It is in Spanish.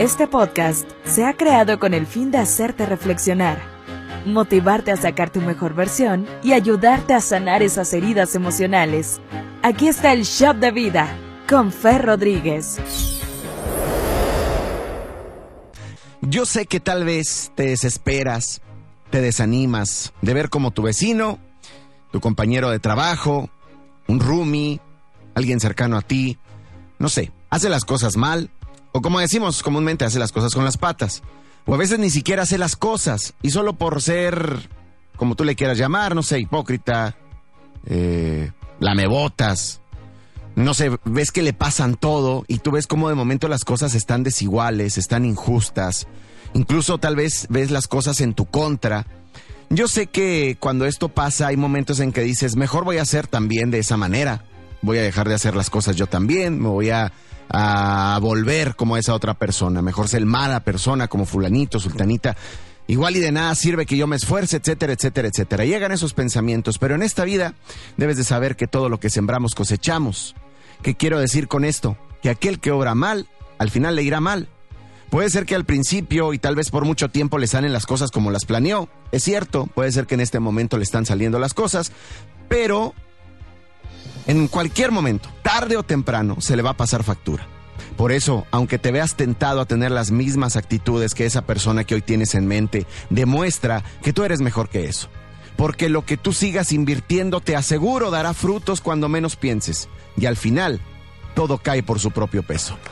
Este podcast se ha creado con el fin de hacerte reflexionar, motivarte a sacar tu mejor versión y ayudarte a sanar esas heridas emocionales. Aquí está el Shop de Vida con Fer Rodríguez. Yo sé que tal vez te desesperas, te desanimas de ver como tu vecino, tu compañero de trabajo, un roomie, alguien cercano a ti, no sé, hace las cosas mal, o como decimos comúnmente, hace las cosas con las patas. O a veces ni siquiera hace las cosas, y solo por ser, como tú le quieras llamar, no sé, hipócrita, eh, lamebotas, no sé, ves que le pasan todo y tú ves cómo de momento las cosas están desiguales, están injustas, incluso tal vez ves las cosas en tu contra. Yo sé que cuando esto pasa hay momentos en que dices, mejor voy a hacer también de esa manera, voy a dejar de hacer las cosas yo también, me voy a, volver como esa otra persona, mejor ser mala persona como fulanito, sultanita. Igual y de nada sirve que yo me esfuerce, etcétera, etcétera, etcétera. Llegan esos pensamientos, pero en esta vida debes de saber que todo lo que sembramos cosechamos. ¿Qué quiero decir con esto? Que aquel que obra mal, al final le irá mal. Puede ser que al principio y tal vez por mucho tiempo le salen las cosas como las planeó. Es cierto, puede ser que en este momento le están saliendo las cosas, pero en cualquier momento, tarde o temprano, se le va a pasar factura. Por eso, aunque te veas tentado a tener las mismas actitudes que esa persona que hoy tienes en mente, demuestra que tú eres mejor que eso. Porque lo que tú sigas invirtiendo te aseguro dará frutos cuando menos pienses. Y al final, todo cae por su propio peso.